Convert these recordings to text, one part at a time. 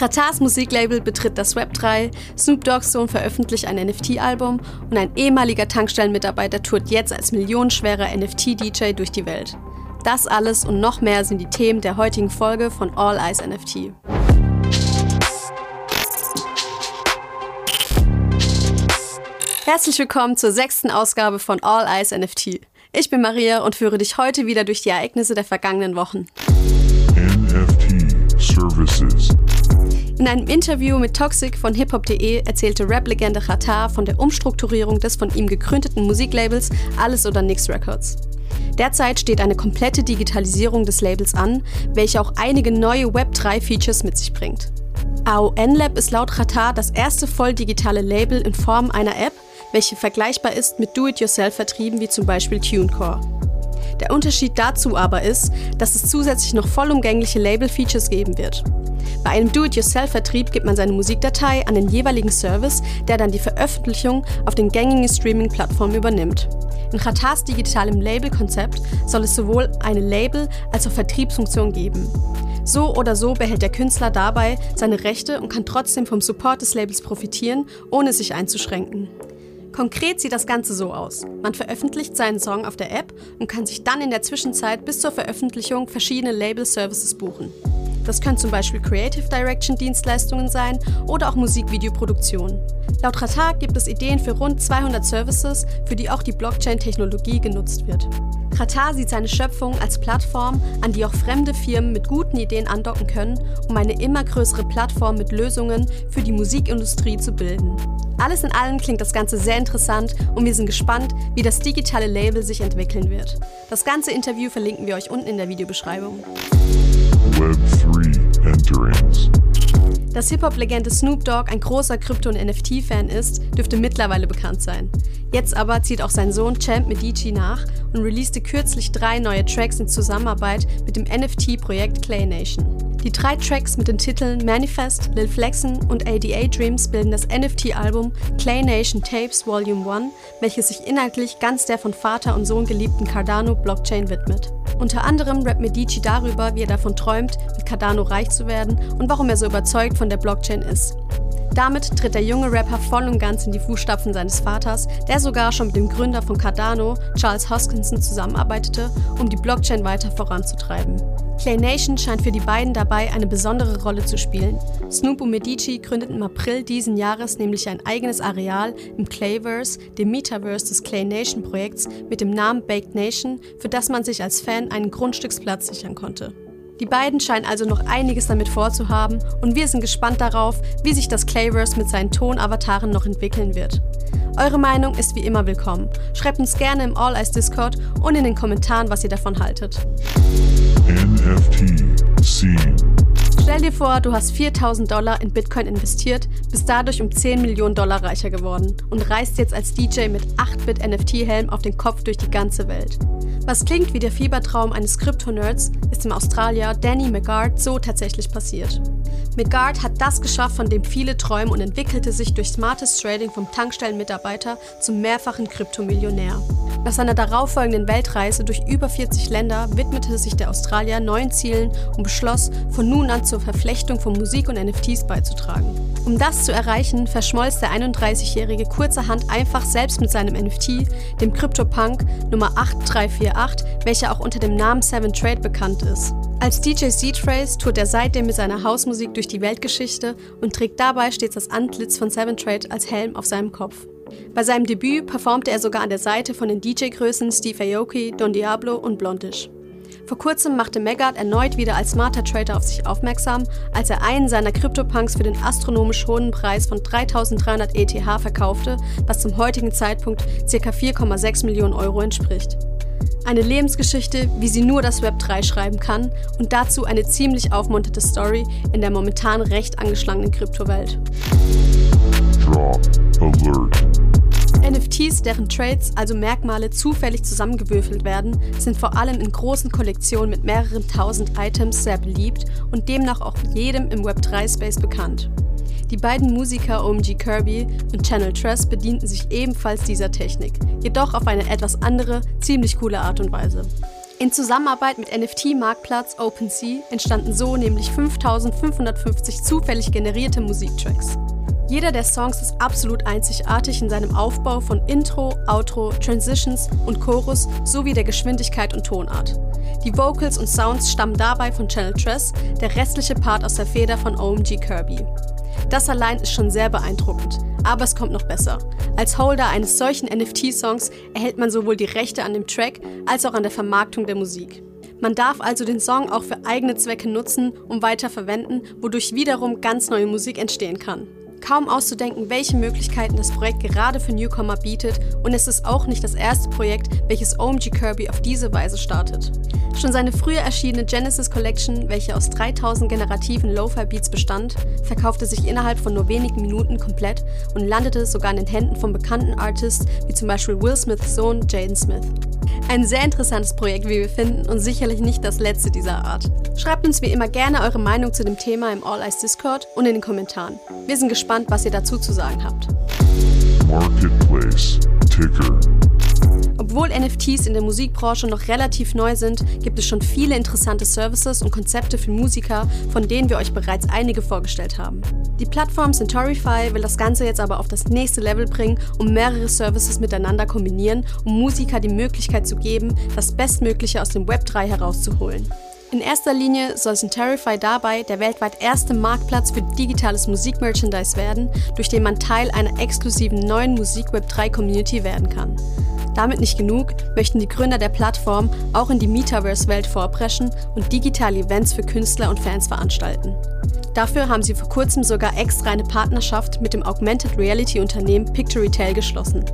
Ratars Musiklabel betritt das Web 3, Snoop Dogg's Sohn veröffentlicht ein NFT-Album und ein ehemaliger Tankstellenmitarbeiter tourt jetzt als millionenschwerer NFT-DJ durch die Welt. Das alles und noch mehr sind die Themen der heutigen Folge von All Eyes NFT. Herzlich willkommen zur sechsten Ausgabe von All Eyes NFT. Ich bin Maria und führe dich heute wieder durch die Ereignisse der vergangenen Wochen. In einem Interview mit Toxic von hiphop.de erzählte Rap-Legende Khatar von der Umstrukturierung des von ihm gegründeten Musiklabels Alles oder Nix Records. Derzeit steht eine komplette Digitalisierung des Labels an, welche auch einige neue Web3-Features mit sich bringt. AON Lab ist laut Khatar das erste voll digitale Label in Form einer App, welche vergleichbar ist mit Do-it-yourself-Vertrieben wie zum Beispiel TuneCore. Der Unterschied dazu aber ist, dass es zusätzlich noch vollumgängliche Label-Features geben wird. Bei einem Do-it-yourself-Vertrieb gibt man seine Musikdatei an den jeweiligen Service, der dann die Veröffentlichung auf den gängigen Streaming-Plattformen übernimmt. In Khatars digitalem Label-Konzept soll es sowohl eine Label- als auch Vertriebsfunktion geben. So oder so behält der Künstler dabei seine Rechte und kann trotzdem vom Support des Labels profitieren, ohne sich einzuschränken. Konkret sieht das Ganze so aus. Man veröffentlicht seinen Song auf der App und kann sich dann in der Zwischenzeit bis zur Veröffentlichung verschiedene Label-Services buchen. Das können zum Beispiel Creative Direction Dienstleistungen sein oder auch Musikvideoproduktion. Laut Ratar gibt es Ideen für rund 200 Services, für die auch die Blockchain-Technologie genutzt wird. Ratar sieht seine Schöpfung als Plattform, an die auch fremde Firmen mit guten Ideen andocken können, um eine immer größere Plattform mit Lösungen für die Musikindustrie zu bilden. Alles in allem klingt das Ganze sehr interessant und wir sind gespannt, wie das digitale Label sich entwickeln wird. Das ganze Interview verlinken wir euch unten in der Videobeschreibung. Web3 Enterings. Dass Hip-Hop-Legende Snoop Dogg ein großer Krypto- und NFT-Fan ist, dürfte mittlerweile bekannt sein. Jetzt aber zieht auch sein Sohn Champ Medici nach und releaste kürzlich drei neue Tracks in Zusammenarbeit mit dem NFT-Projekt Clay Nation. Die drei Tracks mit den Titeln Manifest, Lil Flexen und ADA Dreams bilden das NFT-Album Clay Nation Tapes Volume 1, welches sich inhaltlich ganz der von Vater und Sohn geliebten Cardano Blockchain widmet. Unter anderem rappt Medici darüber, wie er davon träumt, mit Cardano reich zu werden und warum er so überzeugt von der Blockchain ist. Damit tritt der junge Rapper voll und ganz in die Fußstapfen seines Vaters, der sogar schon mit dem Gründer von Cardano, Charles Hoskinson, zusammenarbeitete, um die Blockchain weiter voranzutreiben. Clay Nation scheint für die beiden dabei eine besondere Rolle zu spielen. Snoop und Medici gründeten im April diesen Jahres nämlich ein eigenes Areal im Clayverse, dem Metaverse des Clay Nation Projekts, mit dem Namen Baked Nation, für das man sich als Fan einen Grundstücksplatz sichern konnte. Die beiden scheinen also noch einiges damit vorzuhaben und wir sind gespannt darauf, wie sich das Clayverse mit seinen Tonavataren noch entwickeln wird. Eure Meinung ist wie immer willkommen. Schreibt uns gerne im All Eyes Discord und in den Kommentaren, was ihr davon haltet. Scene. Stell dir vor, du hast 4000 Dollar in Bitcoin investiert, bist dadurch um 10 Millionen Dollar reicher geworden und reist jetzt als DJ mit 8-Bit NFT-Helm auf den Kopf durch die ganze Welt. Was klingt wie der Fiebertraum eines Krypto-Nerds, ist dem Australier Danny McGard so tatsächlich passiert. McGard hat das geschafft, von dem viele träumen und entwickelte sich durch smartes Trading vom Tankstellenmitarbeiter zum mehrfachen Kryptomillionär. Nach seiner darauffolgenden Weltreise durch über 40 Länder widmete sich der Australier neuen Zielen und beschloss, von nun an zur Verflechtung von Musik und NFTs beizutragen. Um das zu erreichen, verschmolz der 31-Jährige kurzerhand einfach selbst mit seinem NFT, dem CryptoPunk Nummer 8348, welcher auch unter dem Namen Seven Trade bekannt ist. Als DJ Z-Trace tourt er seitdem mit seiner Hausmusik durch die Weltgeschichte und trägt dabei stets das Antlitz von Seven Trade als Helm auf seinem Kopf. Bei seinem Debüt performte er sogar an der Seite von den DJ-Größen Steve Aoki, Don Diablo und Blondish. Vor kurzem machte Megard erneut wieder als smarter Trader auf sich aufmerksam, als er einen seiner Crypto-Punks für den astronomisch hohen Preis von 3300 ETH verkaufte, was zum heutigen Zeitpunkt ca. 4,6 Millionen Euro entspricht. Eine Lebensgeschichte, wie sie nur das Web 3 schreiben kann und dazu eine ziemlich aufmunterte Story in der momentan recht angeschlagenen Kryptowelt. Drop Alert. NFTs, deren Trades, also Merkmale, zufällig zusammengewürfelt werden, sind vor allem in großen Kollektionen mit mehreren tausend Items sehr beliebt und demnach auch jedem im Web3-Space bekannt. Die beiden Musiker OMG Kirby und Channel Tress bedienten sich ebenfalls dieser Technik, jedoch auf eine etwas andere, ziemlich coole Art und Weise. In Zusammenarbeit mit NFT-Marktplatz OpenSea entstanden so nämlich 5550 zufällig generierte Musiktracks. Jeder der Songs ist absolut einzigartig in seinem Aufbau von Intro, Outro, Transitions und Chorus sowie der Geschwindigkeit und Tonart. Die Vocals und Sounds stammen dabei von Channel Tress, der restliche Part aus der Feder von OMG Kirby. Das allein ist schon sehr beeindruckend, aber es kommt noch besser. Als Holder eines solchen NFT-Songs erhält man sowohl die Rechte an dem Track als auch an der Vermarktung der Musik. Man darf also den Song auch für eigene Zwecke nutzen und weiter verwenden, wodurch wiederum ganz neue Musik entstehen kann. Kaum auszudenken, welche Möglichkeiten das Projekt gerade für Newcomer bietet und es ist auch nicht das erste Projekt, welches OMG Kirby auf diese Weise startet. Schon seine früher erschienene Genesis Collection, welche aus 3000 generativen Lo-Fi-Beats bestand, verkaufte sich innerhalb von nur wenigen Minuten komplett und landete sogar in den Händen von bekannten Artists wie zum Beispiel Will Smiths Sohn Jaden Smith. Ein sehr interessantes Projekt, wie wir finden, und sicherlich nicht das letzte dieser Art. Schreibt uns wie immer gerne eure Meinung zu dem Thema im All Eyes Discord und in den Kommentaren. Wir sind gespannt, was ihr dazu zu sagen habt. Marketplace Ticker obwohl NFTs in der Musikbranche noch relativ neu sind, gibt es schon viele interessante Services und Konzepte für Musiker, von denen wir euch bereits einige vorgestellt haben. Die Plattform Centaurify will das Ganze jetzt aber auf das nächste Level bringen und mehrere Services miteinander kombinieren, um Musiker die Möglichkeit zu geben, das Bestmögliche aus dem Web 3 herauszuholen. In erster Linie soll Centaurify dabei der weltweit erste Marktplatz für digitales Musikmerchandise werden, durch den man Teil einer exklusiven neuen Musik-Web 3 Community werden kann. Damit nicht genug, möchten die Gründer der Plattform auch in die Metaverse-Welt vorpreschen und digitale Events für Künstler und Fans veranstalten. Dafür haben sie vor kurzem sogar extra eine Partnerschaft mit dem Augmented Reality Unternehmen Pictorytale geschlossen.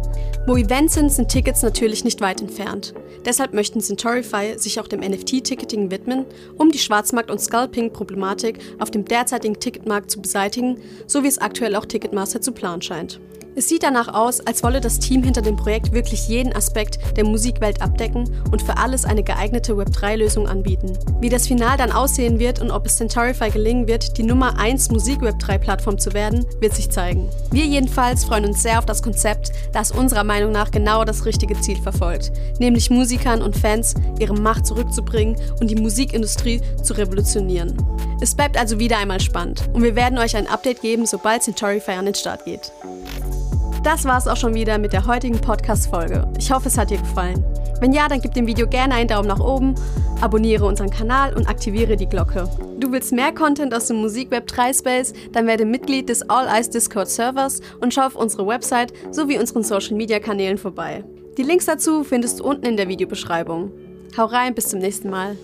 Wo Events sind, sind Tickets natürlich nicht weit entfernt. Deshalb möchten Centaurify sich auch dem NFT-Ticketing widmen, um die Schwarzmarkt- und Scalping-Problematik auf dem derzeitigen Ticketmarkt zu beseitigen, so wie es aktuell auch Ticketmaster zu planen scheint. Es sieht danach aus, als wolle das Team hinter dem Projekt wirklich jeden Aspekt der Musikwelt abdecken und für alles eine geeignete Web3-Lösung anbieten. Wie das Final dann aussehen wird und ob es Centaurify gelingen wird, die Nummer 1 Musik-Web3-Plattform zu werden, wird sich zeigen. Wir jedenfalls freuen uns sehr auf das Konzept, da es unserer Meinung nach genau das richtige Ziel verfolgt, nämlich Musikern und Fans ihre Macht zurückzubringen und die Musikindustrie zu revolutionieren. Es bleibt also wieder einmal spannend und wir werden euch ein Update geben, sobald Centaurify an den Start geht. Das war es auch schon wieder mit der heutigen Podcast-Folge. Ich hoffe, es hat dir gefallen. Wenn ja, dann gib dem Video gerne einen Daumen nach oben, abonniere unseren Kanal und aktiviere die Glocke. Du willst mehr Content aus dem Musikweb 3 Space? Dann werde Mitglied des All Eyes Discord Servers und schau auf unsere Website sowie unseren Social Media Kanälen vorbei. Die Links dazu findest du unten in der Videobeschreibung. Hau rein, bis zum nächsten Mal.